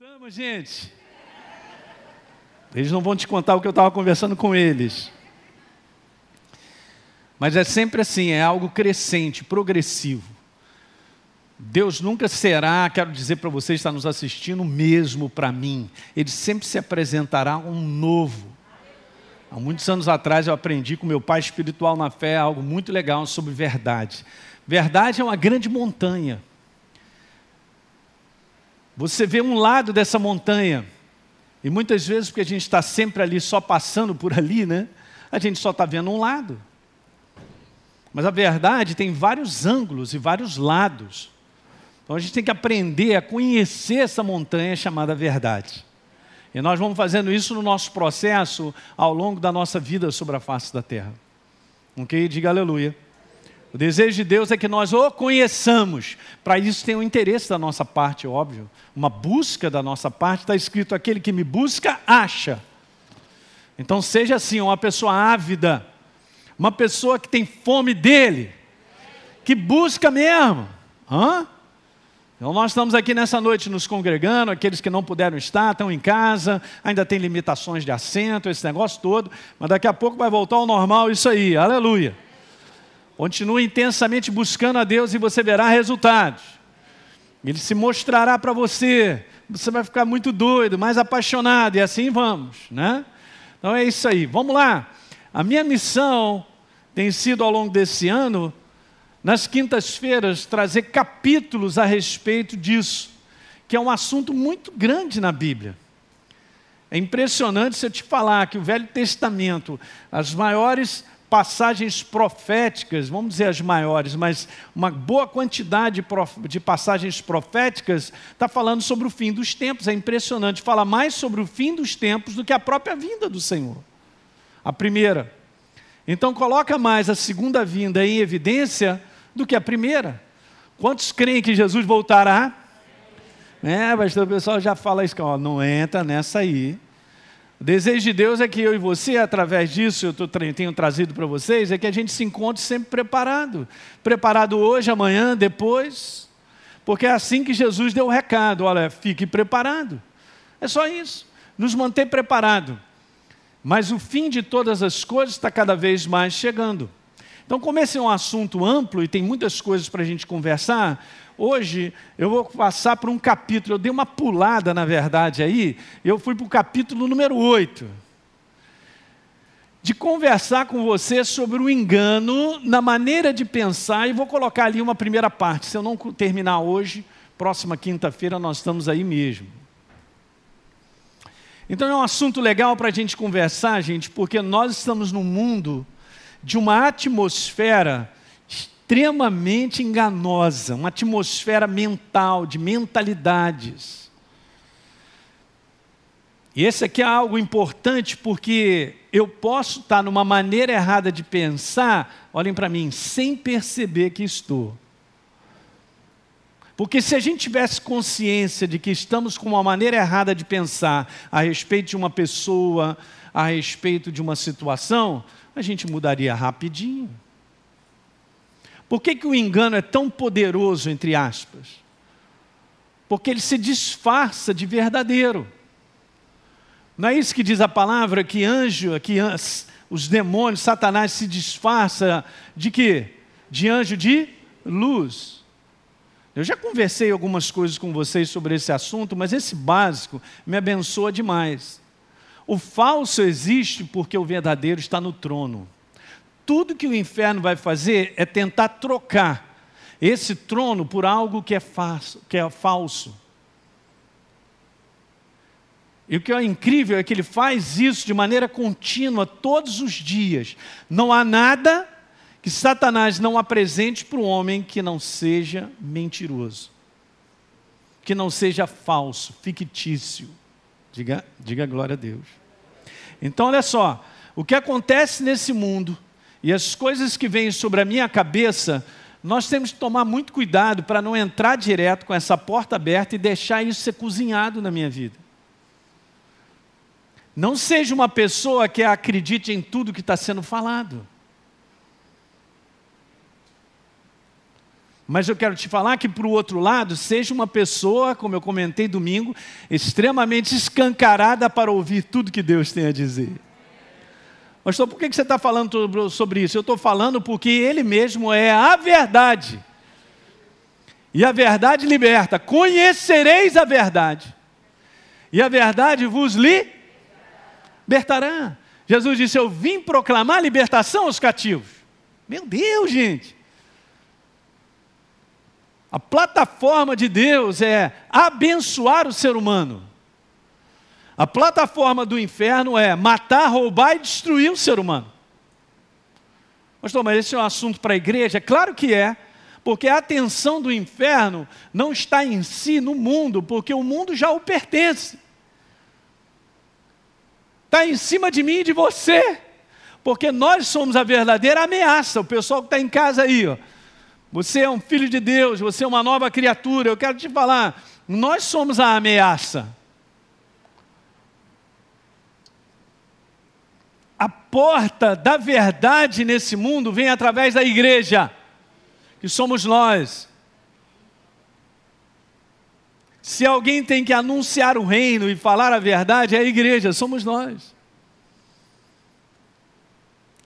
Voltamos, gente. Eles não vão te contar o que eu estava conversando com eles. Mas é sempre assim, é algo crescente, progressivo. Deus nunca será, quero dizer para você que está nos assistindo, mesmo para mim. Ele sempre se apresentará um novo. Há muitos anos atrás eu aprendi com meu pai espiritual na fé algo muito legal sobre verdade. Verdade é uma grande montanha. Você vê um lado dessa montanha, e muitas vezes, porque a gente está sempre ali, só passando por ali, né? A gente só está vendo um lado. Mas a verdade tem vários ângulos e vários lados. Então a gente tem que aprender a conhecer essa montanha chamada verdade. E nós vamos fazendo isso no nosso processo ao longo da nossa vida sobre a face da terra. Ok? Diga aleluia. O desejo de Deus é que nós o conheçamos. Para isso tem um interesse da nossa parte, óbvio. Uma busca da nossa parte. Está escrito: aquele que me busca, acha. Então seja assim, uma pessoa ávida, uma pessoa que tem fome dele, que busca mesmo. Hã? Então nós estamos aqui nessa noite nos congregando, aqueles que não puderam estar, estão em casa, ainda tem limitações de assento, esse negócio todo, mas daqui a pouco vai voltar ao normal isso aí, aleluia. Continue intensamente buscando a Deus e você verá resultados. Ele se mostrará para você. Você vai ficar muito doido, mais apaixonado, e assim vamos, né? Então é isso aí. Vamos lá. A minha missão tem sido ao longo desse ano, nas quintas-feiras, trazer capítulos a respeito disso, que é um assunto muito grande na Bíblia. É impressionante se eu te falar que o Velho Testamento, as maiores passagens proféticas, vamos dizer as maiores, mas uma boa quantidade de passagens proféticas está falando sobre o fim dos tempos. É impressionante, fala mais sobre o fim dos tempos do que a própria vinda do Senhor. A primeira. Então coloca mais a segunda vinda em evidência do que a primeira. Quantos creem que Jesus voltará? É, pastor, o pessoal já fala isso, ó, não entra nessa aí. O desejo de Deus é que eu e você, através disso, eu tenho trazido para vocês, é que a gente se encontre sempre preparado. Preparado hoje, amanhã, depois. Porque é assim que Jesus deu o recado: olha, fique preparado. É só isso. Nos manter preparado. Mas o fim de todas as coisas está cada vez mais chegando. Então, como esse é um assunto amplo e tem muitas coisas para a gente conversar, Hoje eu vou passar por um capítulo, eu dei uma pulada, na verdade, aí, eu fui para o capítulo número 8. De conversar com você sobre o engano na maneira de pensar, e vou colocar ali uma primeira parte. Se eu não terminar hoje, próxima quinta-feira nós estamos aí mesmo. Então é um assunto legal para a gente conversar, gente, porque nós estamos num mundo de uma atmosfera extremamente enganosa, uma atmosfera mental, de mentalidades. E esse aqui é algo importante porque eu posso estar numa maneira errada de pensar, olhem para mim, sem perceber que estou. Porque se a gente tivesse consciência de que estamos com uma maneira errada de pensar a respeito de uma pessoa, a respeito de uma situação, a gente mudaria rapidinho. Por que, que o engano é tão poderoso, entre aspas? Porque ele se disfarça de verdadeiro. Não é isso que diz a palavra que anjo, que os demônios, Satanás se disfarça de quê? De anjo de luz. Eu já conversei algumas coisas com vocês sobre esse assunto, mas esse básico me abençoa demais. O falso existe porque o verdadeiro está no trono tudo que o inferno vai fazer é tentar trocar esse trono por algo que é, falso, que é falso. E o que é incrível é que ele faz isso de maneira contínua, todos os dias. Não há nada que Satanás não apresente para o homem que não seja mentiroso, que não seja falso, fictício. Diga, diga glória a Deus. Então, olha só, o que acontece nesse mundo e as coisas que vêm sobre a minha cabeça, nós temos que tomar muito cuidado para não entrar direto com essa porta aberta e deixar isso ser cozinhado na minha vida. Não seja uma pessoa que acredite em tudo que está sendo falado. Mas eu quero te falar que, por outro lado, seja uma pessoa, como eu comentei domingo, extremamente escancarada para ouvir tudo que Deus tem a dizer. Pastor, por que você está falando sobre isso? Eu estou falando porque Ele mesmo é a verdade. E a verdade liberta. Conhecereis a verdade. E a verdade vos libertará. Jesus disse: Eu vim proclamar libertação aos cativos. Meu Deus, gente. A plataforma de Deus é abençoar o ser humano. A plataforma do inferno é matar, roubar e destruir o ser humano. Pastor, mas esse é um assunto para a igreja? Claro que é, porque a atenção do inferno não está em si, no mundo, porque o mundo já o pertence. Está em cima de mim e de você, porque nós somos a verdadeira ameaça. O pessoal que está em casa aí, ó, você é um filho de Deus, você é uma nova criatura. Eu quero te falar, nós somos a ameaça. A porta da verdade nesse mundo vem através da igreja, que somos nós. Se alguém tem que anunciar o reino e falar a verdade, é a igreja, somos nós.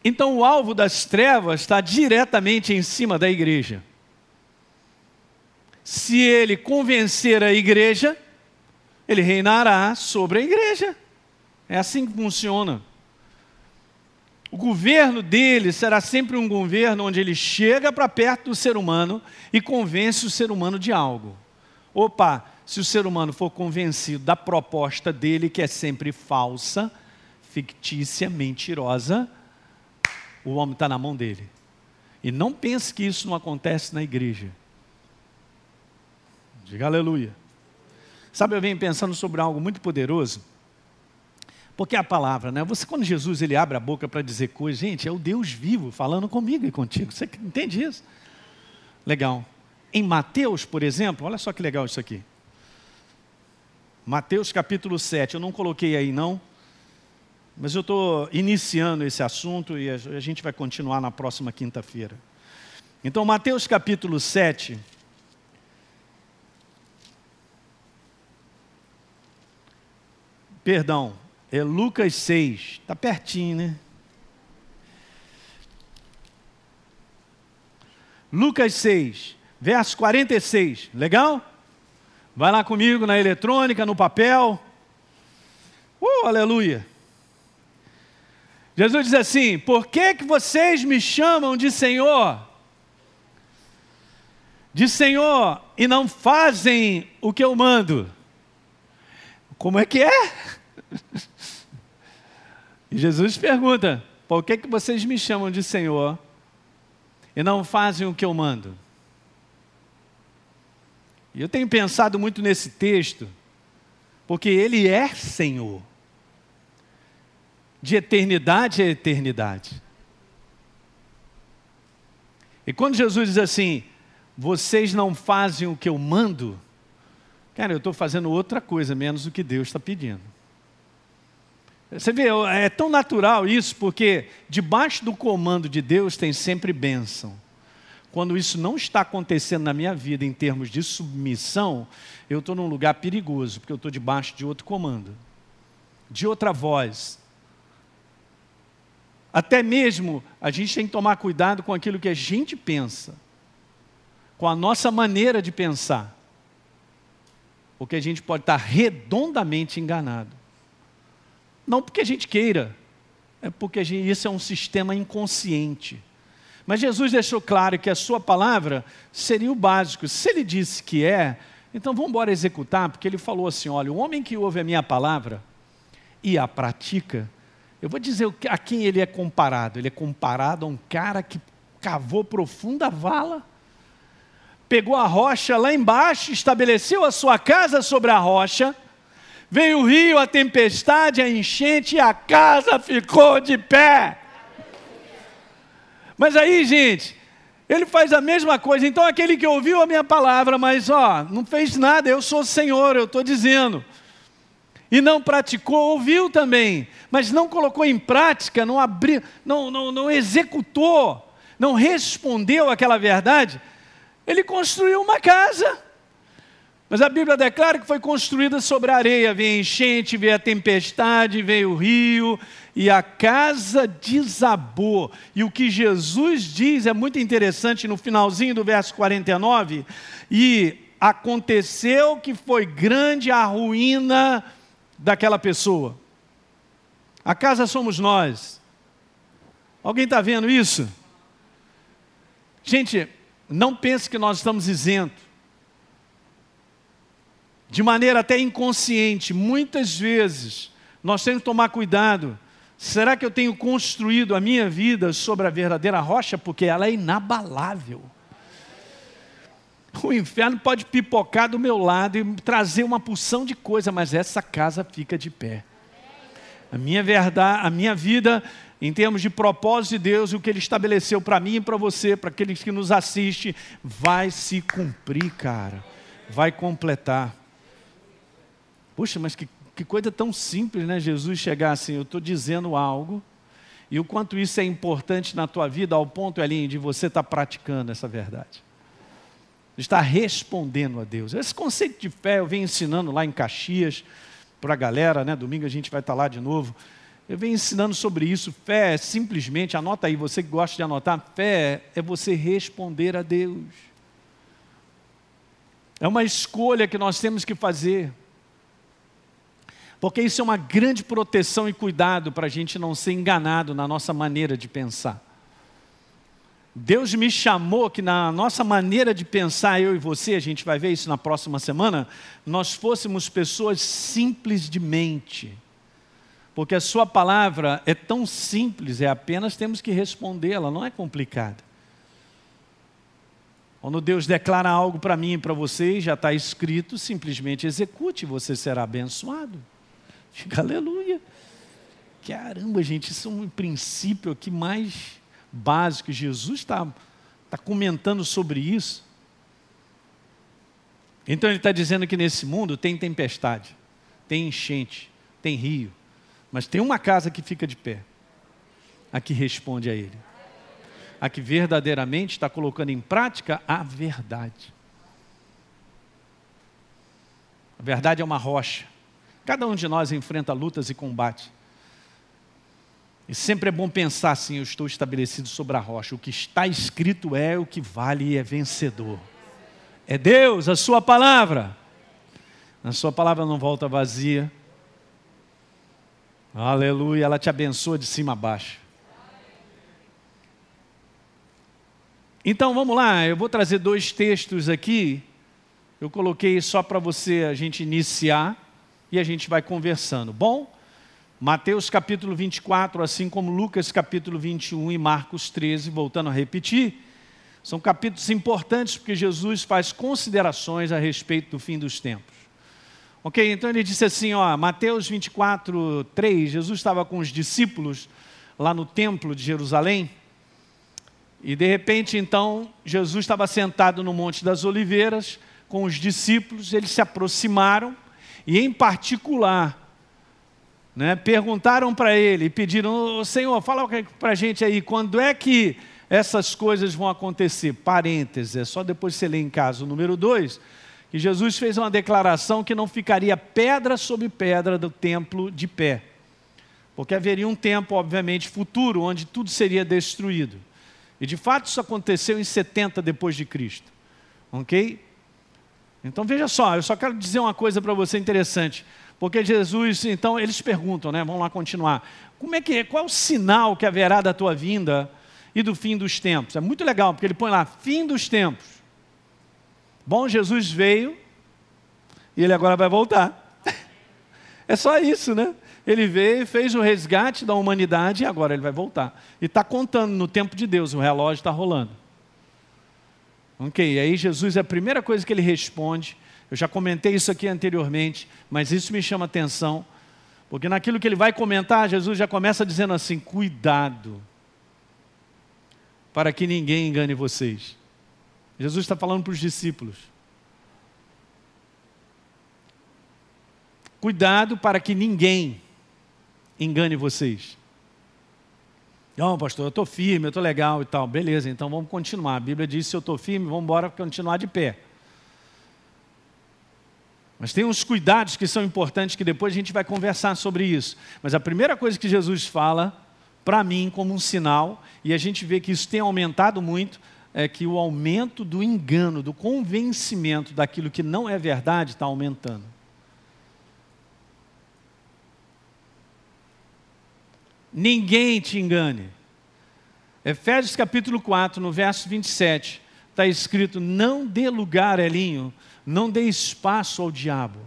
Então o alvo das trevas está diretamente em cima da igreja. Se ele convencer a igreja, ele reinará sobre a igreja. É assim que funciona. O governo dele será sempre um governo onde ele chega para perto do ser humano e convence o ser humano de algo. Opa, se o ser humano for convencido da proposta dele, que é sempre falsa, fictícia, mentirosa, o homem está na mão dele. E não pense que isso não acontece na igreja. Diga aleluia. Sabe, eu venho pensando sobre algo muito poderoso. Porque é a palavra, né? Você, quando Jesus ele abre a boca para dizer coisas, gente, é o Deus vivo falando comigo e contigo. Você entende isso? Legal. Em Mateus, por exemplo, olha só que legal isso aqui. Mateus capítulo 7, eu não coloquei aí não, mas eu estou iniciando esse assunto e a gente vai continuar na próxima quinta-feira. Então, Mateus capítulo 7. Perdão, é Lucas 6. Está pertinho, né? Lucas 6, verso 46. Legal? Vai lá comigo na eletrônica, no papel. Uh, aleluia. Jesus diz assim: Por que, que vocês me chamam de Senhor? De Senhor e não fazem o que eu mando. Como é que é? E Jesus pergunta: Por que, que vocês me chamam de Senhor e não fazem o que eu mando? E eu tenho pensado muito nesse texto, porque ele é Senhor de eternidade a eternidade. E quando Jesus diz assim, vocês não fazem o que eu mando, cara, eu estou fazendo outra coisa menos o que Deus está pedindo. Você vê, é tão natural isso, porque debaixo do comando de Deus tem sempre bênção. Quando isso não está acontecendo na minha vida em termos de submissão, eu estou num lugar perigoso, porque eu estou debaixo de outro comando, de outra voz, até mesmo a gente tem que tomar cuidado com aquilo que a gente pensa, com a nossa maneira de pensar, porque a gente pode estar redondamente enganado. Não porque a gente queira, é porque gente, isso é um sistema inconsciente. Mas Jesus deixou claro que a sua palavra seria o básico. Se ele disse que é, então vamos embora executar, porque ele falou assim: olha, o homem que ouve a minha palavra e a pratica, eu vou dizer a quem ele é comparado. Ele é comparado a um cara que cavou profunda vala, pegou a rocha lá embaixo, estabeleceu a sua casa sobre a rocha, veio o rio, a tempestade, a enchente e a casa ficou de pé. Mas aí, gente, ele faz a mesma coisa. Então, aquele que ouviu a minha palavra, mas ó, não fez nada, eu sou o Senhor, eu estou dizendo e não praticou, ouviu também, mas não colocou em prática, não, abriu, não, não, não executou, não respondeu aquela verdade, Ele construiu uma casa. Mas a Bíblia declara que foi construída sobre a areia. Veio a enchente, veio a tempestade, veio o rio, e a casa desabou. E o que Jesus diz é muito interessante no finalzinho do verso 49. E aconteceu que foi grande a ruína daquela pessoa. A casa somos nós. Alguém está vendo isso? Gente, não pense que nós estamos isentos. De maneira até inconsciente, muitas vezes, nós temos que tomar cuidado. Será que eu tenho construído a minha vida sobre a verdadeira rocha? Porque ela é inabalável. O inferno pode pipocar do meu lado e trazer uma porção de coisa, mas essa casa fica de pé. A minha verdade, a minha vida, em termos de propósito de Deus, o que Ele estabeleceu para mim e para você, para aqueles que nos assistem, vai se cumprir, cara. Vai completar. Puxa, mas que, que coisa tão simples, né? Jesus chegar assim, eu estou dizendo algo, e o quanto isso é importante na tua vida, ao ponto, ali de você estar tá praticando essa verdade está respondendo a Deus. Esse conceito de fé eu venho ensinando lá em Caxias para a galera, né? Domingo a gente vai estar lá de novo. Eu venho ensinando sobre isso. Fé é simplesmente, anota aí, você que gosta de anotar, fé é você responder a Deus. É uma escolha que nós temos que fazer. Porque isso é uma grande proteção e cuidado para a gente não ser enganado na nossa maneira de pensar. Deus me chamou que na nossa maneira de pensar, eu e você, a gente vai ver isso na próxima semana, nós fôssemos pessoas simples de mente. Porque a sua palavra é tão simples, é apenas temos que respondê-la, não é complicada. Quando Deus declara algo para mim e para você, já está escrito, simplesmente execute, você será abençoado. Fica aleluia. Caramba, gente, isso é um princípio aqui mais básico, Jesus está tá comentando sobre isso. Então ele está dizendo que nesse mundo tem tempestade, tem enchente, tem rio, mas tem uma casa que fica de pé, a que responde a ele, a que verdadeiramente está colocando em prática a verdade. A verdade é uma rocha. Cada um de nós enfrenta lutas e combates. E sempre é bom pensar assim: eu estou estabelecido sobre a rocha. O que está escrito é o que vale e é vencedor. É Deus, a Sua palavra. A Sua palavra não volta vazia. Aleluia, ela te abençoa de cima a baixo. Então vamos lá, eu vou trazer dois textos aqui. Eu coloquei só para você a gente iniciar e a gente vai conversando. Bom? Mateus capítulo 24, assim como Lucas capítulo 21 e Marcos 13, voltando a repetir, são capítulos importantes porque Jesus faz considerações a respeito do fim dos tempos. Ok, então ele disse assim, ó, Mateus 24, 3, Jesus estava com os discípulos lá no templo de Jerusalém, e de repente então Jesus estava sentado no Monte das Oliveiras com os discípulos, eles se aproximaram, e em particular né, perguntaram para ele, pediram, Senhor, fala para a gente aí, quando é que essas coisas vão acontecer? Parênteses, é só depois você ler em casa o número 2, que Jesus fez uma declaração que não ficaria pedra sobre pedra do templo de pé. Porque haveria um tempo, obviamente, futuro, onde tudo seria destruído. E de fato isso aconteceu em 70 depois de Cristo. Ok? Então veja só, eu só quero dizer uma coisa para você interessante. Porque Jesus, então, eles perguntam, né? Vamos lá continuar. Como é que é? Qual é o sinal que haverá da tua vinda e do fim dos tempos? É muito legal, porque ele põe lá, fim dos tempos. Bom, Jesus veio e ele agora vai voltar. É só isso, né? Ele veio, fez o resgate da humanidade e agora ele vai voltar. E está contando no tempo de Deus, o relógio está rolando. Ok, aí Jesus, a primeira coisa que ele responde eu já comentei isso aqui anteriormente, mas isso me chama atenção, porque naquilo que ele vai comentar, Jesus já começa dizendo assim: cuidado, para que ninguém engane vocês. Jesus está falando para os discípulos. Cuidado para que ninguém engane vocês. Não, pastor, eu estou firme, eu estou legal e tal. Beleza, então vamos continuar. A Bíblia diz: se eu estou firme, vamos embora continuar de pé. Mas tem uns cuidados que são importantes que depois a gente vai conversar sobre isso. Mas a primeira coisa que Jesus fala, para mim, como um sinal, e a gente vê que isso tem aumentado muito, é que o aumento do engano, do convencimento daquilo que não é verdade está aumentando. Ninguém te engane. Efésios capítulo 4, no verso 27, está escrito: Não dê lugar, Elinho, não dê espaço ao diabo.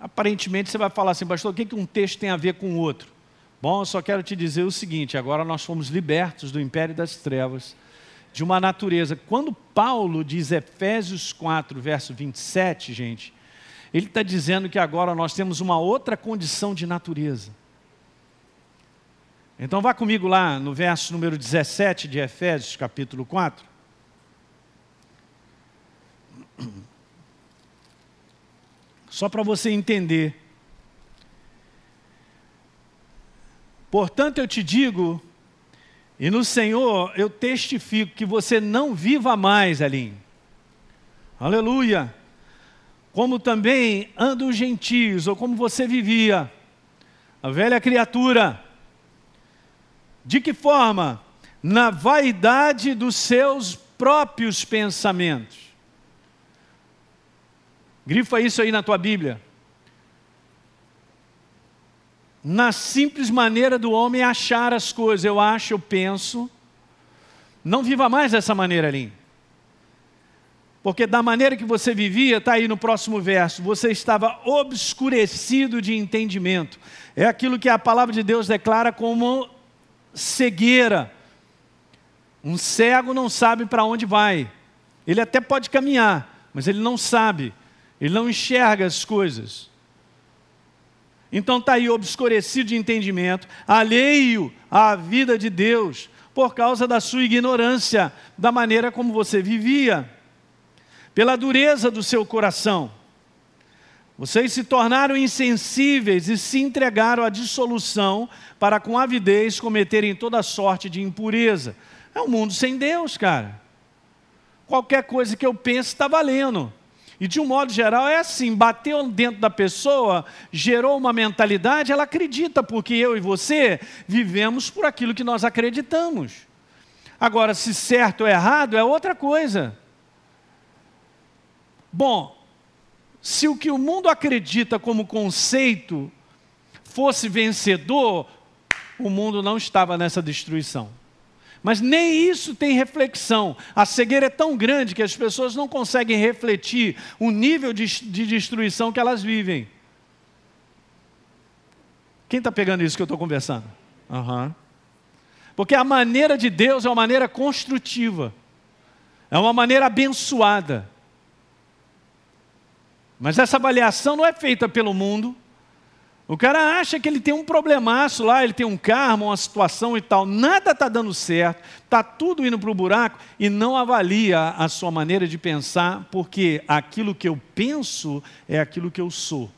Aparentemente você vai falar assim, pastor, o que um texto tem a ver com o outro? Bom, eu só quero te dizer o seguinte: agora nós fomos libertos do império das trevas, de uma natureza. Quando Paulo diz Efésios 4, verso 27, gente, ele está dizendo que agora nós temos uma outra condição de natureza. Então vá comigo lá no verso número 17 de Efésios, capítulo 4. Só para você entender. Portanto, eu te digo, e no Senhor eu testifico que você não viva mais, Elinho. Aleluia como também andam os gentios, ou como você vivia, a velha criatura. De que forma? Na vaidade dos seus próprios pensamentos. Grifa isso aí na tua Bíblia. Na simples maneira do homem achar as coisas, eu acho, eu penso. Não viva mais dessa maneira, ali. Porque da maneira que você vivia, está aí no próximo verso, você estava obscurecido de entendimento. É aquilo que a palavra de Deus declara como cegueira. Um cego não sabe para onde vai. Ele até pode caminhar, mas ele não sabe. Ele não enxerga as coisas. Então está aí obscurecido de entendimento, alheio à vida de Deus, por causa da sua ignorância, da maneira como você vivia pela dureza do seu coração. Vocês se tornaram insensíveis e se entregaram à dissolução para com avidez cometerem toda sorte de impureza. É um mundo sem Deus, cara. Qualquer coisa que eu pense está valendo. E de um modo geral é assim: bateu dentro da pessoa, gerou uma mentalidade, ela acredita, porque eu e você vivemos por aquilo que nós acreditamos. Agora, se certo ou errado é outra coisa. Bom, se o que o mundo acredita como conceito fosse vencedor, o mundo não estava nessa destruição. Mas nem isso tem reflexão. A cegueira é tão grande que as pessoas não conseguem refletir o nível de, de destruição que elas vivem. Quem está pegando isso que eu estou conversando? Uhum. Porque a maneira de Deus é uma maneira construtiva, é uma maneira abençoada. Mas essa avaliação não é feita pelo mundo. O cara acha que ele tem um problemaço lá, ele tem um karma, uma situação e tal. Nada está dando certo, está tudo indo para o buraco e não avalia a sua maneira de pensar, porque aquilo que eu penso é aquilo que eu sou.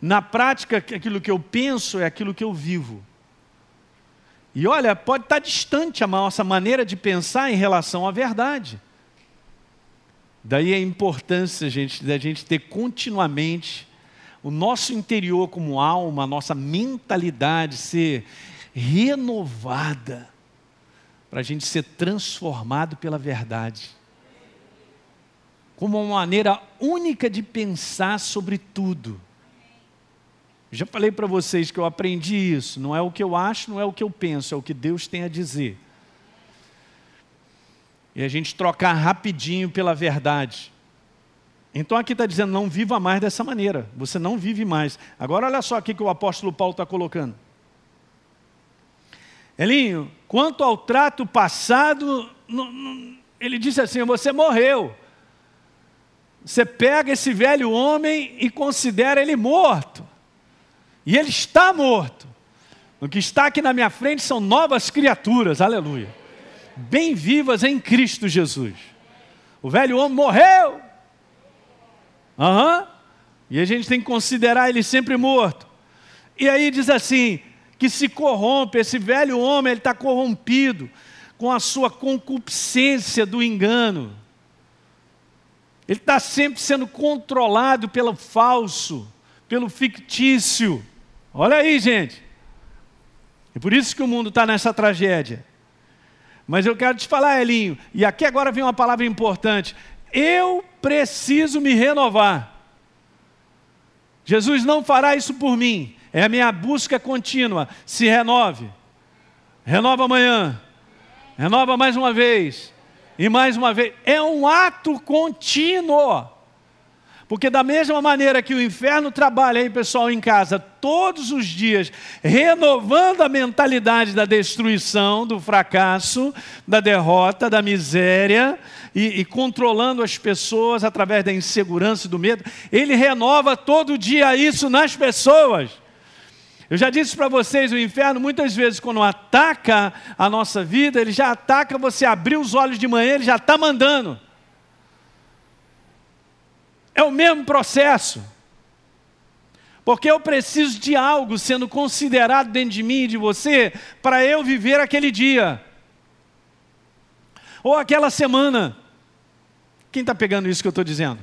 Na prática, aquilo que eu penso é aquilo que eu vivo. E olha, pode estar tá distante a nossa maneira de pensar em relação à verdade. Daí a importância, gente, da gente ter continuamente o nosso interior como alma, a nossa mentalidade ser renovada, para a gente ser transformado pela verdade. Como uma maneira única de pensar sobre tudo. Já falei para vocês que eu aprendi isso. Não é o que eu acho, não é o que eu penso, é o que Deus tem a dizer e a gente trocar rapidinho pela verdade. Então aqui está dizendo, não viva mais dessa maneira, você não vive mais. Agora olha só aqui que o apóstolo Paulo está colocando. Elinho, quanto ao trato passado, ele disse assim: você morreu. Você pega esse velho homem e considera ele morto. E ele está morto. O que está aqui na minha frente são novas criaturas, aleluia bem vivas em Cristo Jesus. O velho homem morreu. Uhum. E a gente tem que considerar ele sempre morto. E aí diz assim: que se corrompe. Esse velho homem ele está corrompido com a sua concupiscência do engano. Ele está sempre sendo controlado pelo falso, pelo fictício. Olha aí, gente. E por isso que o mundo está nessa tragédia. Mas eu quero te falar, Elinho, e aqui agora vem uma palavra importante. Eu preciso me renovar. Jesus não fará isso por mim. É a minha busca contínua. Se renove. Renova amanhã. Renova mais uma vez. E mais uma vez. É um ato contínuo. Porque da mesma maneira que o inferno trabalha aí, pessoal, em casa, todos os dias, renovando a mentalidade da destruição, do fracasso, da derrota, da miséria, e, e controlando as pessoas através da insegurança e do medo, ele renova todo dia isso nas pessoas. Eu já disse para vocês, o inferno muitas vezes quando ataca a nossa vida, ele já ataca você abrir os olhos de manhã, ele já está mandando. É o mesmo processo. Porque eu preciso de algo sendo considerado dentro de mim e de você para eu viver aquele dia. Ou aquela semana. Quem está pegando isso que eu estou dizendo?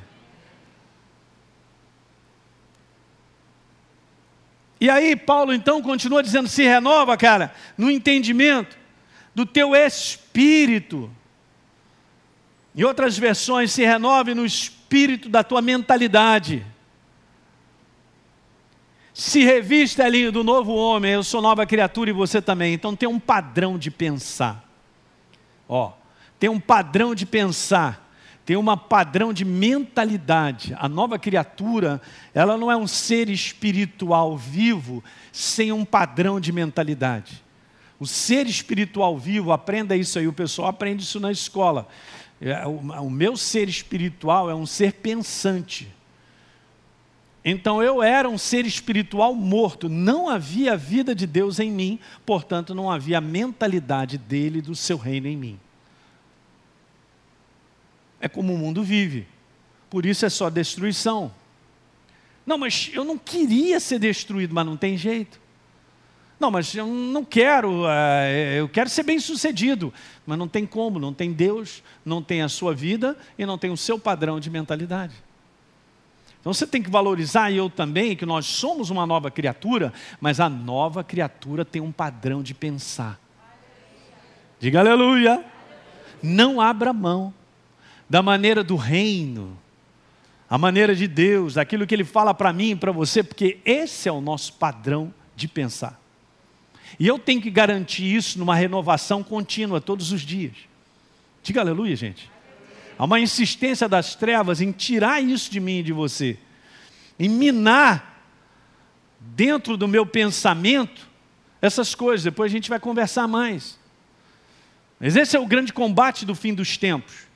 E aí, Paulo então continua dizendo: se renova, cara, no entendimento do teu espírito. Em outras versões, se renove no espírito da tua mentalidade. Se revista, Elinho, do novo homem, eu sou nova criatura e você também. Então tem um padrão de pensar. Ó, tem um padrão de pensar, tem um padrão de mentalidade. A nova criatura, ela não é um ser espiritual vivo sem um padrão de mentalidade. O ser espiritual vivo, aprenda isso aí, o pessoal aprende isso na escola. É, o meu ser espiritual é um ser pensante. Então eu era um ser espiritual morto, não havia a vida de Deus em mim, portanto não havia a mentalidade dele do seu reino em mim. É como o mundo vive, por isso é só destruição. Não, mas eu não queria ser destruído, mas não tem jeito. Não, mas eu não quero, uh, eu quero ser bem sucedido. Mas não tem como, não tem Deus, não tem a sua vida e não tem o seu padrão de mentalidade. Então você tem que valorizar, e eu também, que nós somos uma nova criatura, mas a nova criatura tem um padrão de pensar. Diga aleluia. Não abra mão da maneira do reino, a maneira de Deus, aquilo que Ele fala para mim e para você, porque esse é o nosso padrão de pensar. E eu tenho que garantir isso numa renovação contínua, todos os dias. Diga aleluia, gente. Há uma insistência das trevas em tirar isso de mim e de você, em minar dentro do meu pensamento essas coisas. Depois a gente vai conversar mais. Mas esse é o grande combate do fim dos tempos.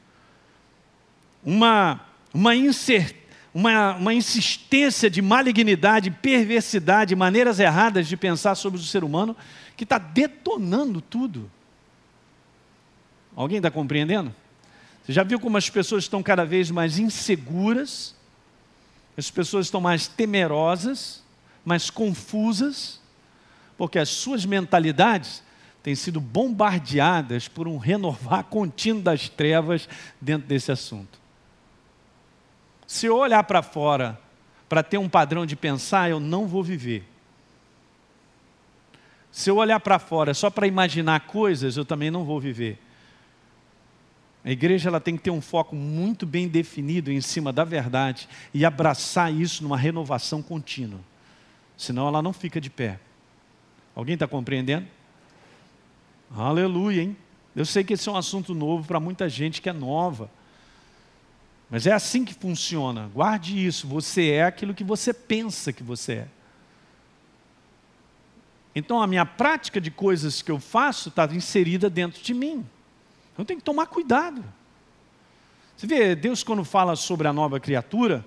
Uma, uma incerteza uma, uma insistência de malignidade, perversidade, maneiras erradas de pensar sobre o ser humano, que está detonando tudo. Alguém está compreendendo? Você já viu como as pessoas estão cada vez mais inseguras, as pessoas estão mais temerosas, mais confusas, porque as suas mentalidades têm sido bombardeadas por um renovar contínuo das trevas dentro desse assunto. Se eu olhar para fora para ter um padrão de pensar, eu não vou viver. Se eu olhar para fora só para imaginar coisas, eu também não vou viver. A igreja ela tem que ter um foco muito bem definido em cima da verdade e abraçar isso numa renovação contínua. Senão ela não fica de pé. Alguém está compreendendo? Aleluia, hein? Eu sei que esse é um assunto novo para muita gente que é nova. Mas é assim que funciona. Guarde isso. Você é aquilo que você pensa que você é. Então a minha prática de coisas que eu faço está inserida dentro de mim. Eu tenho que tomar cuidado. Você vê, Deus quando fala sobre a nova criatura,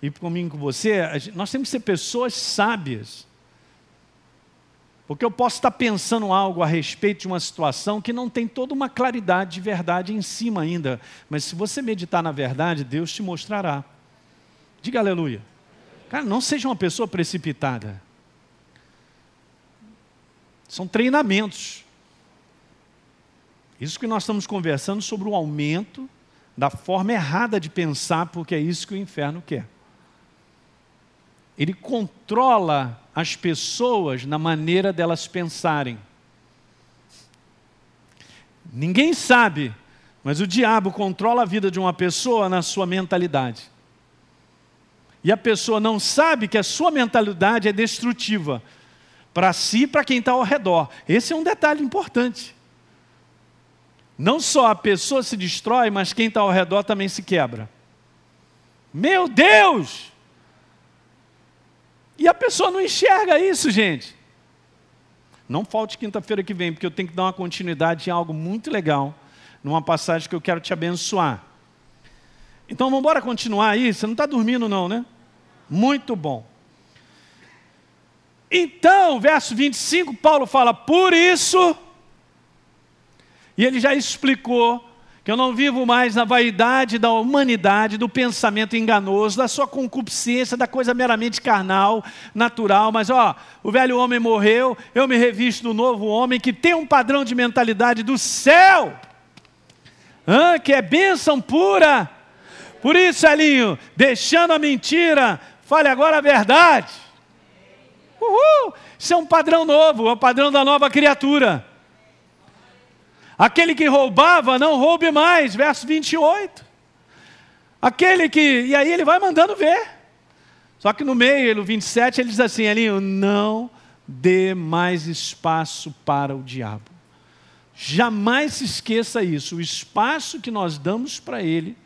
e comigo com você, nós temos que ser pessoas sábias. Porque eu posso estar pensando algo a respeito de uma situação que não tem toda uma claridade de verdade em cima ainda. Mas se você meditar na verdade, Deus te mostrará. Diga aleluia. Cara, não seja uma pessoa precipitada. São treinamentos. Isso que nós estamos conversando sobre o aumento da forma errada de pensar, porque é isso que o inferno quer. Ele controla as pessoas na maneira delas pensarem. Ninguém sabe, mas o diabo controla a vida de uma pessoa na sua mentalidade. E a pessoa não sabe que a sua mentalidade é destrutiva para si e para quem está ao redor. Esse é um detalhe importante. Não só a pessoa se destrói, mas quem está ao redor também se quebra. Meu Deus! E a pessoa não enxerga isso, gente. Não falte quinta-feira que vem, porque eu tenho que dar uma continuidade em algo muito legal, numa passagem que eu quero te abençoar. Então vamos embora continuar aí. Você não está dormindo, não, né? Muito bom. Então, verso 25, Paulo fala: Por isso, e ele já explicou que eu não vivo mais na vaidade da humanidade, do pensamento enganoso, da sua concupiscência, da coisa meramente carnal, natural, mas ó, o velho homem morreu, eu me revisto do novo homem que tem um padrão de mentalidade do céu, que é bênção pura. Por isso, Elinho, deixando a mentira, fale agora a verdade. Uhul! Isso é um padrão novo, é o padrão da nova criatura. Aquele que roubava, não roube mais, verso 28. Aquele que. E aí ele vai mandando ver. Só que no meio, no 27, ele diz assim: Elinho, não dê mais espaço para o diabo. Jamais se esqueça isso. O espaço que nós damos para ele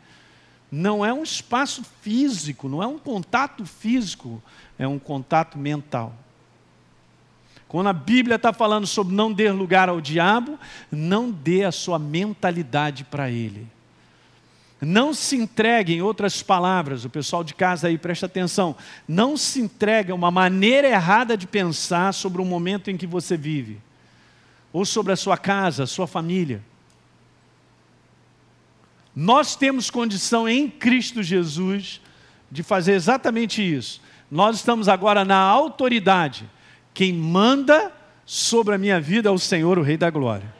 não é um espaço físico, não é um contato físico, é um contato mental. Quando a Bíblia está falando sobre não dar lugar ao diabo, não dê a sua mentalidade para ele. Não se entregue, em outras palavras, o pessoal de casa aí presta atenção, não se entregue a uma maneira errada de pensar sobre o momento em que você vive, ou sobre a sua casa, a sua família. Nós temos condição em Cristo Jesus de fazer exatamente isso. Nós estamos agora na autoridade quem manda sobre a minha vida é o Senhor, o Rei da Glória.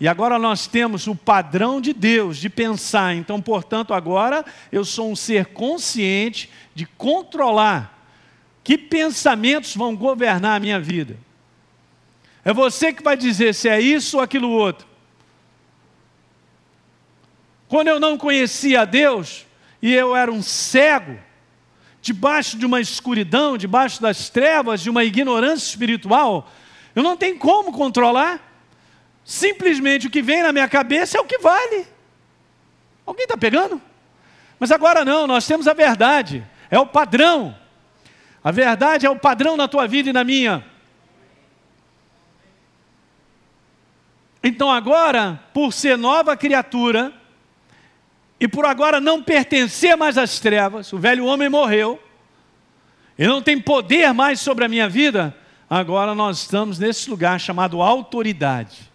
E agora nós temos o padrão de Deus de pensar. Então, portanto, agora eu sou um ser consciente de controlar que pensamentos vão governar a minha vida. É você que vai dizer se é isso ou aquilo outro. Quando eu não conhecia Deus e eu era um cego, debaixo de uma escuridão, debaixo das trevas, de uma ignorância espiritual, eu não tenho como controlar. Simplesmente o que vem na minha cabeça é o que vale. Alguém está pegando? Mas agora não, nós temos a verdade, é o padrão. A verdade é o padrão na tua vida e na minha. Então agora, por ser nova criatura, e por agora não pertencer mais às trevas, o velho homem morreu, ele não tem poder mais sobre a minha vida, agora nós estamos nesse lugar chamado autoridade.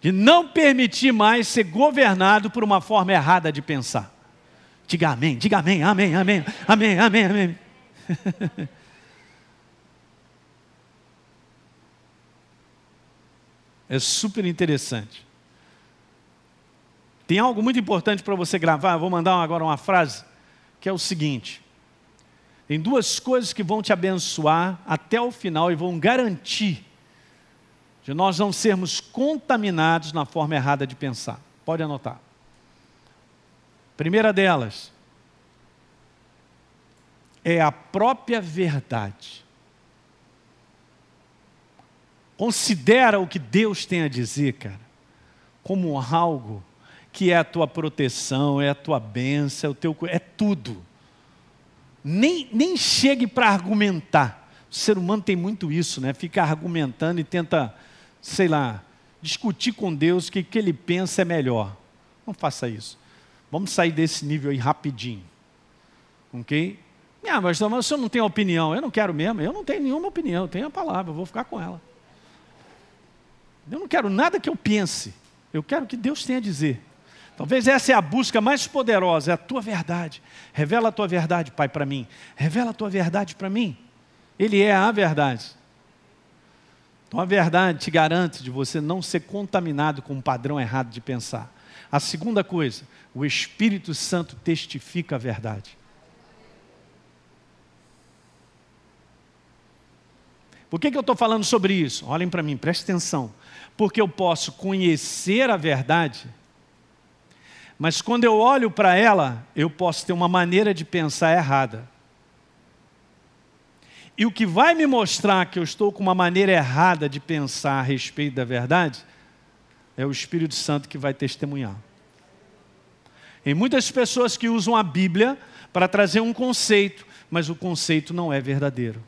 De não permitir mais ser governado por uma forma errada de pensar. Diga amém, diga amém, amém, amém, amém, amém, amém. É super interessante. Tem algo muito importante para você gravar, vou mandar agora uma frase, que é o seguinte: tem duas coisas que vão te abençoar até o final e vão garantir de nós não sermos contaminados na forma errada de pensar. Pode anotar. Primeira delas é a própria verdade. Considera o que Deus tem a dizer, cara, como algo que é a tua proteção, é a tua bênção, é o teu é tudo. Nem, nem chegue para argumentar. O ser humano tem muito isso, né? Fica argumentando e tenta, sei lá, discutir com Deus o que, que ele pensa é melhor. Não faça isso. Vamos sair desse nível aí rapidinho. Ok? Ah, mas o senhor não tem opinião. Eu não quero mesmo. Eu não tenho nenhuma opinião. Eu tenho a palavra. Eu vou ficar com ela. Eu não quero nada que eu pense. Eu quero que Deus tenha a dizer. Talvez essa é a busca mais poderosa, é a tua verdade. Revela a tua verdade, Pai, para mim. Revela a tua verdade para mim. Ele é a verdade. Então a verdade te garante de você não ser contaminado com um padrão errado de pensar. A segunda coisa, o Espírito Santo testifica a verdade. Por que, que eu estou falando sobre isso? Olhem para mim, preste atenção. Porque eu posso conhecer a verdade, mas quando eu olho para ela, eu posso ter uma maneira de pensar errada. E o que vai me mostrar que eu estou com uma maneira errada de pensar a respeito da verdade é o Espírito Santo que vai testemunhar. Tem muitas pessoas que usam a Bíblia para trazer um conceito, mas o conceito não é verdadeiro.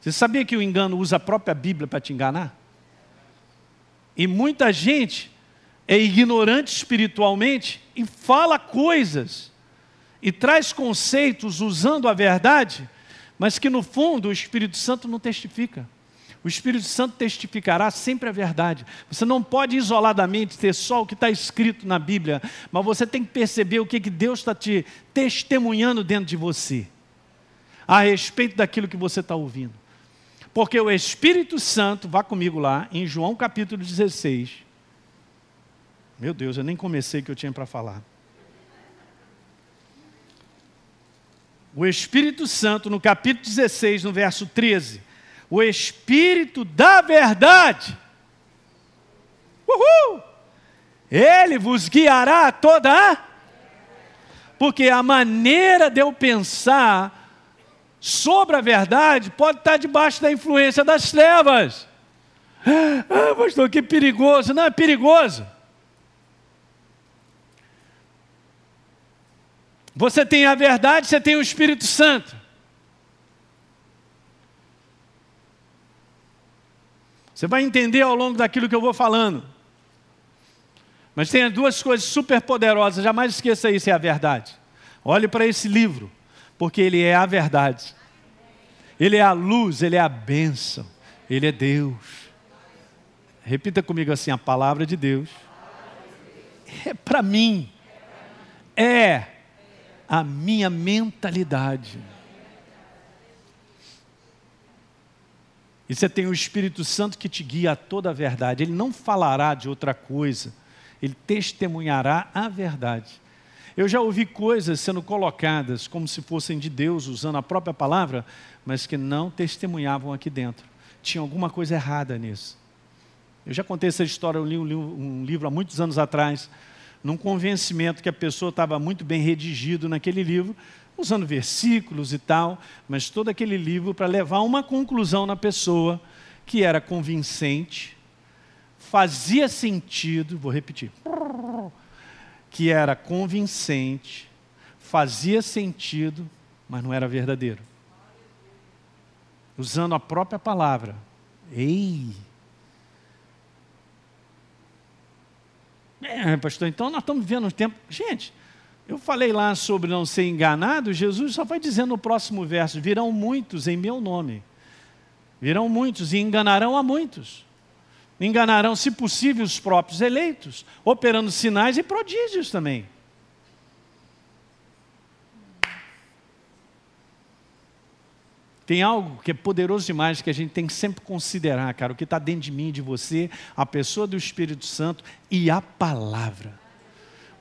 Você sabia que o engano usa a própria Bíblia para te enganar? E muita gente é ignorante espiritualmente e fala coisas e traz conceitos usando a verdade mas que no fundo o Espírito Santo não testifica. O Espírito Santo testificará sempre a verdade. Você não pode isoladamente ter só o que está escrito na Bíblia, mas você tem que perceber o que, que Deus está te testemunhando dentro de você, a respeito daquilo que você está ouvindo. Porque o Espírito Santo, vá comigo lá, em João capítulo 16. Meu Deus, eu nem comecei o que eu tinha para falar. o Espírito Santo, no capítulo 16, no verso 13, o Espírito da verdade, uhul, ele vos guiará toda a. Porque a maneira de eu pensar sobre a verdade pode estar debaixo da influência das trevas. Ah, pastor, que perigoso. Não é perigoso. Você tem a verdade, você tem o Espírito Santo. Você vai entender ao longo daquilo que eu vou falando. Mas tem duas coisas super poderosas, jamais esqueça isso, é a verdade. Olhe para esse livro, porque ele é a verdade. Ele é a luz, ele é a bênção, ele é Deus. Repita comigo assim: a palavra de Deus é para mim, é a minha mentalidade. E você tem o Espírito Santo que te guia a toda a verdade. Ele não falará de outra coisa, ele testemunhará a verdade. Eu já ouvi coisas sendo colocadas como se fossem de Deus, usando a própria palavra, mas que não testemunhavam aqui dentro. Tinha alguma coisa errada nisso. Eu já contei essa história, eu li um livro há muitos anos atrás, num convencimento que a pessoa estava muito bem redigido naquele livro, usando versículos e tal, mas todo aquele livro para levar uma conclusão na pessoa que era convincente, fazia sentido, vou repetir, que era convincente, fazia sentido, mas não era verdadeiro. Usando a própria palavra. Ei, É, pastor, então nós estamos vivendo um tempo. Gente, eu falei lá sobre não ser enganado, Jesus só vai dizendo no próximo verso: virão muitos em meu nome. Virão muitos e enganarão a muitos. Enganarão, se possível, os próprios eleitos, operando sinais e prodígios também. Tem algo que é poderoso demais que a gente tem que sempre considerar, cara, o que está dentro de mim, de você, a pessoa do Espírito Santo e a palavra.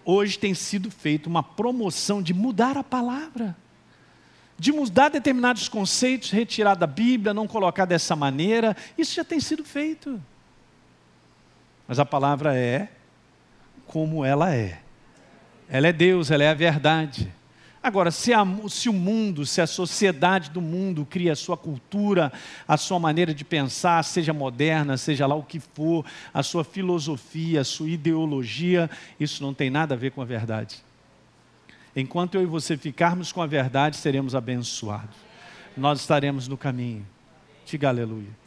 Hoje tem sido feita uma promoção de mudar a palavra, de mudar determinados conceitos, retirar da Bíblia, não colocar dessa maneira. Isso já tem sido feito. Mas a palavra é como ela é. Ela é Deus, ela é a verdade. Agora, se, a, se, o mundo, se a sociedade do mundo cria a sua cultura, a sua maneira de pensar, seja moderna, seja lá o que for, a sua filosofia, a sua ideologia, isso não tem nada a ver com a verdade. Enquanto eu e você ficarmos com a verdade, seremos abençoados. Nós estaremos no caminho. Diga aleluia.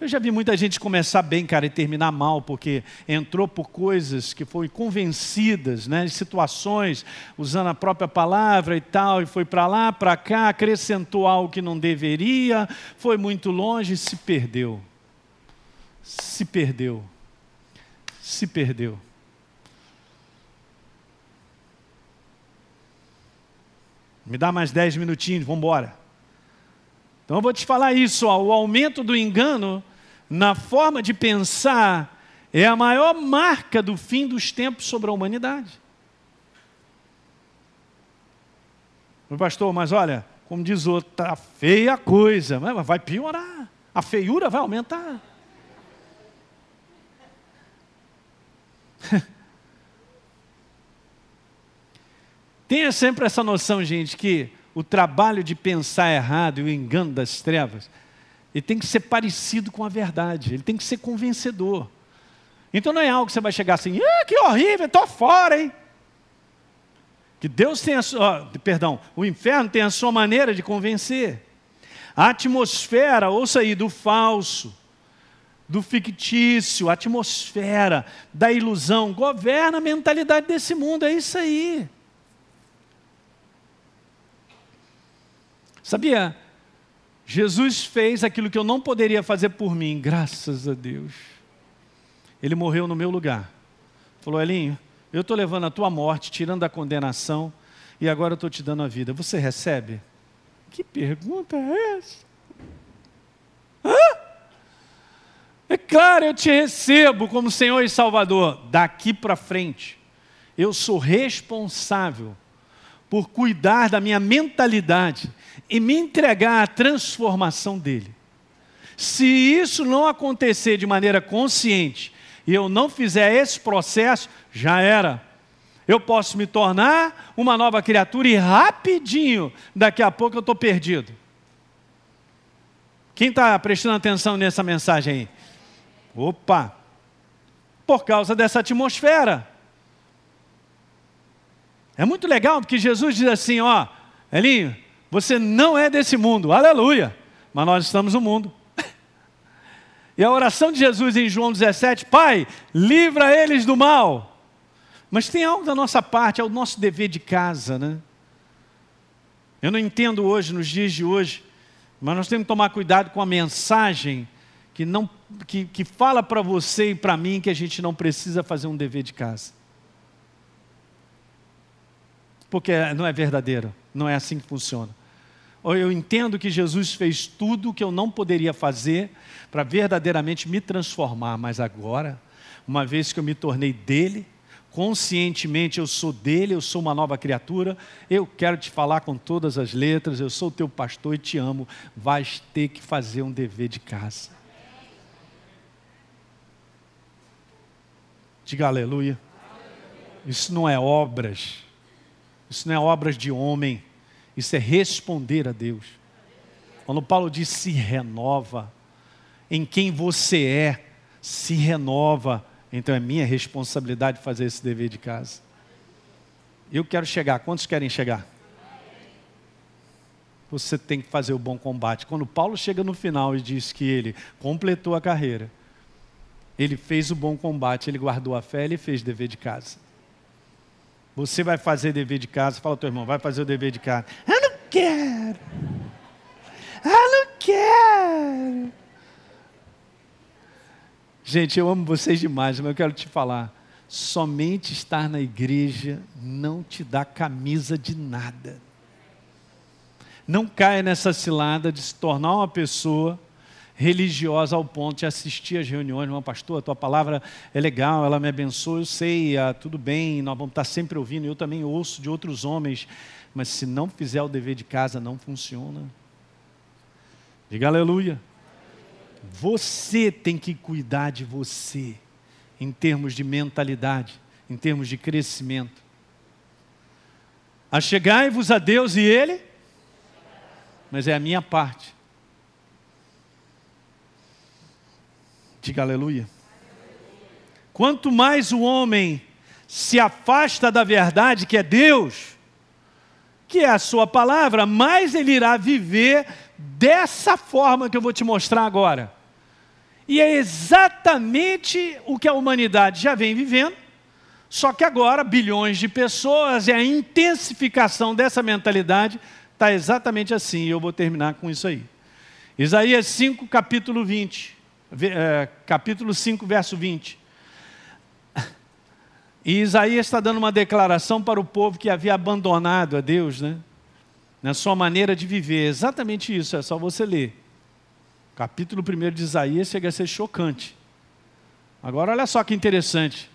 Eu já vi muita gente começar bem, cara, e terminar mal, porque entrou por coisas que foram convencidas, né, situações, usando a própria palavra e tal, e foi para lá, para cá, acrescentou algo que não deveria, foi muito longe e se perdeu. Se perdeu. Se perdeu. Me dá mais dez minutinhos, vamos embora. Então eu vou te falar isso, ó, o aumento do engano na forma de pensar, é a maior marca do fim dos tempos sobre a humanidade. O pastor, mas olha, como diz outro, está feia a coisa, mas vai piorar, a feiura vai aumentar. Tenha sempre essa noção, gente, que o trabalho de pensar errado e o engano das trevas, ele tem que ser parecido com a verdade, ele tem que ser convencedor. Então não é algo que você vai chegar assim, ah, que horrível, estou fora, hein? Que Deus tem a sua, perdão, o inferno tem a sua maneira de convencer. A atmosfera, ouça aí, do falso, do fictício, a atmosfera da ilusão, governa a mentalidade desse mundo, é isso aí. Sabia? Jesus fez aquilo que eu não poderia fazer por mim, graças a Deus. Ele morreu no meu lugar. Falou, Elinho, eu estou levando a tua morte, tirando a condenação, e agora eu estou te dando a vida. Você recebe? Que pergunta é essa? Hã? É claro, eu te recebo como Senhor e Salvador. Daqui para frente, eu sou responsável por cuidar da minha mentalidade e me entregar à transformação dele. Se isso não acontecer de maneira consciente e eu não fizer esse processo, já era. Eu posso me tornar uma nova criatura e rapidinho, daqui a pouco eu estou perdido. Quem está prestando atenção nessa mensagem aí? Opa! Por causa dessa atmosfera. É muito legal porque Jesus diz assim: ó, Elinho, você não é desse mundo, aleluia, mas nós estamos no mundo. e a oração de Jesus em João 17: Pai, livra eles do mal. Mas tem algo da nossa parte, é o nosso dever de casa, né? Eu não entendo hoje, nos dias de hoje, mas nós temos que tomar cuidado com a mensagem que, não, que, que fala para você e para mim que a gente não precisa fazer um dever de casa porque não é verdadeiro, não é assim que funciona. Eu entendo que Jesus fez tudo o que eu não poderia fazer para verdadeiramente me transformar, mas agora, uma vez que eu me tornei dele, conscientemente eu sou dele, eu sou uma nova criatura, eu quero te falar com todas as letras, eu sou teu pastor e te amo, vais ter que fazer um dever de casa. Diga aleluia. Isso não é obras, isso não é obras de homem, isso é responder a Deus. Quando Paulo diz se renova, em quem você é, se renova, então é minha responsabilidade fazer esse dever de casa. Eu quero chegar, quantos querem chegar? Você tem que fazer o bom combate. Quando Paulo chega no final e diz que ele completou a carreira, ele fez o bom combate, ele guardou a fé, ele fez dever de casa. Você vai fazer dever de casa. Fala ao teu irmão, vai fazer o dever de casa. Eu não quero. Eu não quero. Gente, eu amo vocês demais, mas eu quero te falar. Somente estar na igreja não te dá camisa de nada. Não caia nessa cilada de se tornar uma pessoa religiosa ao ponto de assistir às reuniões, meu pastor, a tua palavra é legal, ela me abençoa, eu sei, ah, tudo bem, nós vamos estar sempre ouvindo, eu também ouço de outros homens, mas se não fizer o dever de casa, não funciona. Diga aleluia. Você tem que cuidar de você, em termos de mentalidade, em termos de crescimento. Achegai-vos a Deus e Ele, mas é a minha parte Diga aleluia. Quanto mais o homem se afasta da verdade, que é Deus, que é a sua palavra, mais ele irá viver dessa forma que eu vou te mostrar agora. E é exatamente o que a humanidade já vem vivendo, só que agora bilhões de pessoas e a intensificação dessa mentalidade está exatamente assim. E eu vou terminar com isso aí. Isaías 5, capítulo 20 é, capítulo 5, verso 20. E Isaías está dando uma declaração para o povo que havia abandonado a Deus, né? Na sua maneira de viver. Exatamente isso, é só você ler. capítulo 1 de Isaías chega a ser chocante. Agora, olha só que interessante.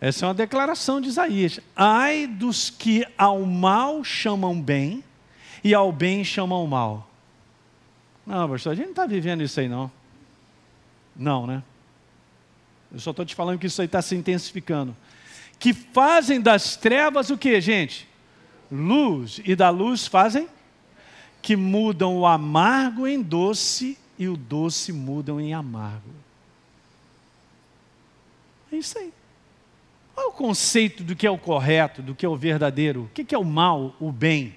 Essa é uma declaração de Isaías. Ai dos que ao mal chamam bem e ao bem chamam mal. Não, pastor, a gente não está vivendo isso aí, não. Não, né? Eu só estou te falando que isso aí está se intensificando. Que fazem das trevas o que, gente? Luz. E da luz fazem? Que mudam o amargo em doce e o doce mudam em amargo. É isso aí. Qual é o conceito do que é o correto, do que é o verdadeiro? O que é o mal, o bem?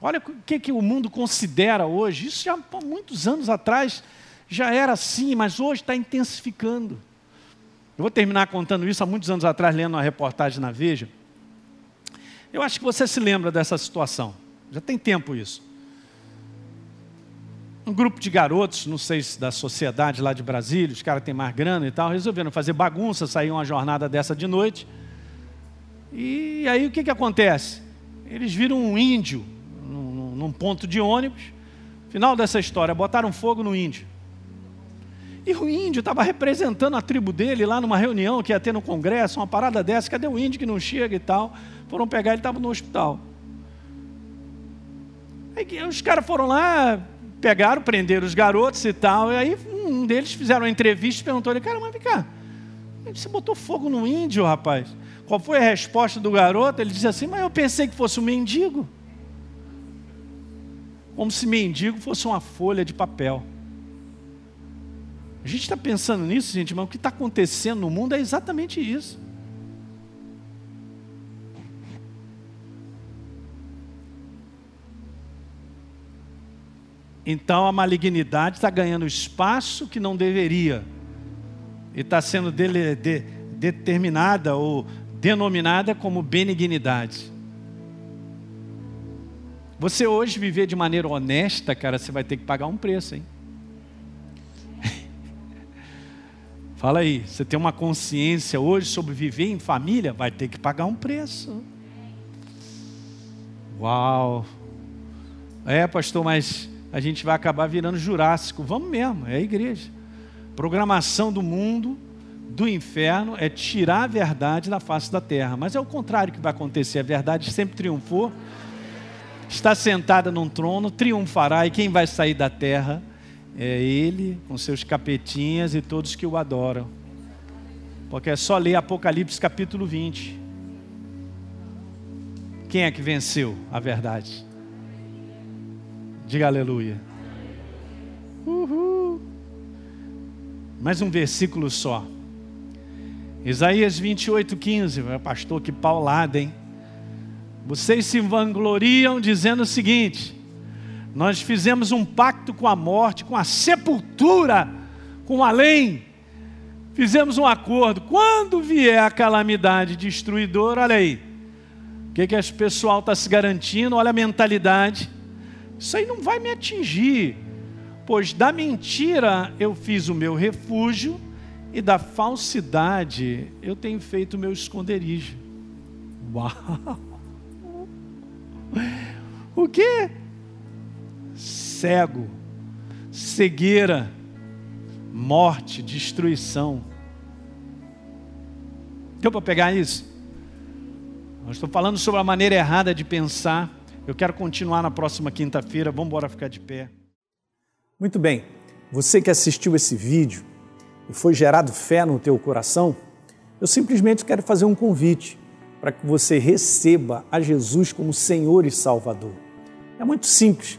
Olha o que, que o mundo considera hoje. Isso já há muitos anos atrás já era assim, mas hoje está intensificando. Eu vou terminar contando isso há muitos anos atrás, lendo uma reportagem na Veja. Eu acho que você se lembra dessa situação. Já tem tempo isso um grupo de garotos, não sei se da sociedade lá de Brasília, os caras têm mais grana e tal, resolveram fazer bagunça, sair uma jornada dessa de noite. E aí o que, que acontece? Eles viram um índio num, num ponto de ônibus. Final dessa história, botaram fogo no índio. E o índio estava representando a tribo dele lá numa reunião que ia ter no congresso, uma parada dessa. Cadê o índio que não chega e tal? Foram pegar, ele estava no hospital. Aí os caras foram lá, pegaram, prenderam os garotos e tal, e aí um deles fizeram uma entrevista e perguntou, ele, cara, mas vem cá, você botou fogo no índio, rapaz. Qual foi a resposta do garoto? Ele disse assim, mas eu pensei que fosse um mendigo. Como se mendigo fosse uma folha de papel. A gente está pensando nisso, gente, mas o que está acontecendo no mundo é exatamente isso. Então a malignidade está ganhando espaço que não deveria. E está sendo de, de, determinada ou denominada como benignidade. Você hoje viver de maneira honesta, cara, você vai ter que pagar um preço, hein? Fala aí, você tem uma consciência hoje sobre viver em família, vai ter que pagar um preço. Uau! É, pastor, mas a gente vai acabar virando jurássico. Vamos mesmo, é a igreja. Programação do mundo, do inferno, é tirar a verdade da face da terra. Mas é o contrário que vai acontecer. A verdade sempre triunfou. Está sentada num trono, triunfará, e quem vai sair da terra é ele, com seus capetinhas e todos que o adoram. Porque é só ler Apocalipse capítulo 20. Quem é que venceu a verdade? Diga aleluia. Uhul. Mais um versículo só. Isaías 28, 15. Pastor, que paulada, hein? Vocês se vangloriam dizendo o seguinte: Nós fizemos um pacto com a morte, com a sepultura, com o além. Fizemos um acordo. Quando vier a calamidade destruidora, olha aí. O que, que esse pessoal está se garantindo? Olha a mentalidade isso aí não vai me atingir, pois da mentira eu fiz o meu refúgio e da falsidade eu tenho feito o meu esconderijo. Uau! O que? Cego, cegueira, morte, destruição. Deu para pegar isso? Eu estou falando sobre a maneira errada de pensar eu quero continuar na próxima quinta-feira. Vamos embora ficar de pé. Muito bem. Você que assistiu esse vídeo e foi gerado fé no teu coração, eu simplesmente quero fazer um convite para que você receba a Jesus como Senhor e Salvador. É muito simples.